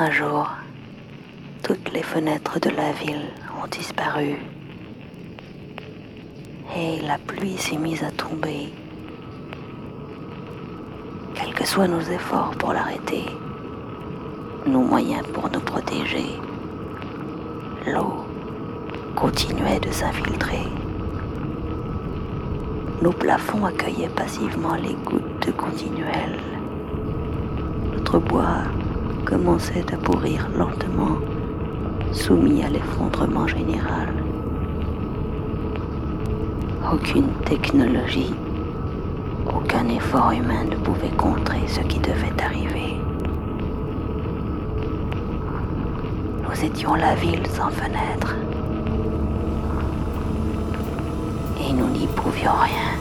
Un jour, toutes les fenêtres de la ville ont disparu et la pluie s'est mise à tomber. Quels que soient nos efforts pour l'arrêter, nos moyens pour nous protéger, l'eau continuait de s'infiltrer. Nos plafonds accueillaient passivement les gouttes continuelles. Notre bois commençait à pourrir lentement, soumis à l'effondrement général. Aucune technologie, aucun effort humain ne pouvait contrer ce qui devait arriver. Nous étions la ville sans fenêtre. Et nous n'y pouvions rien.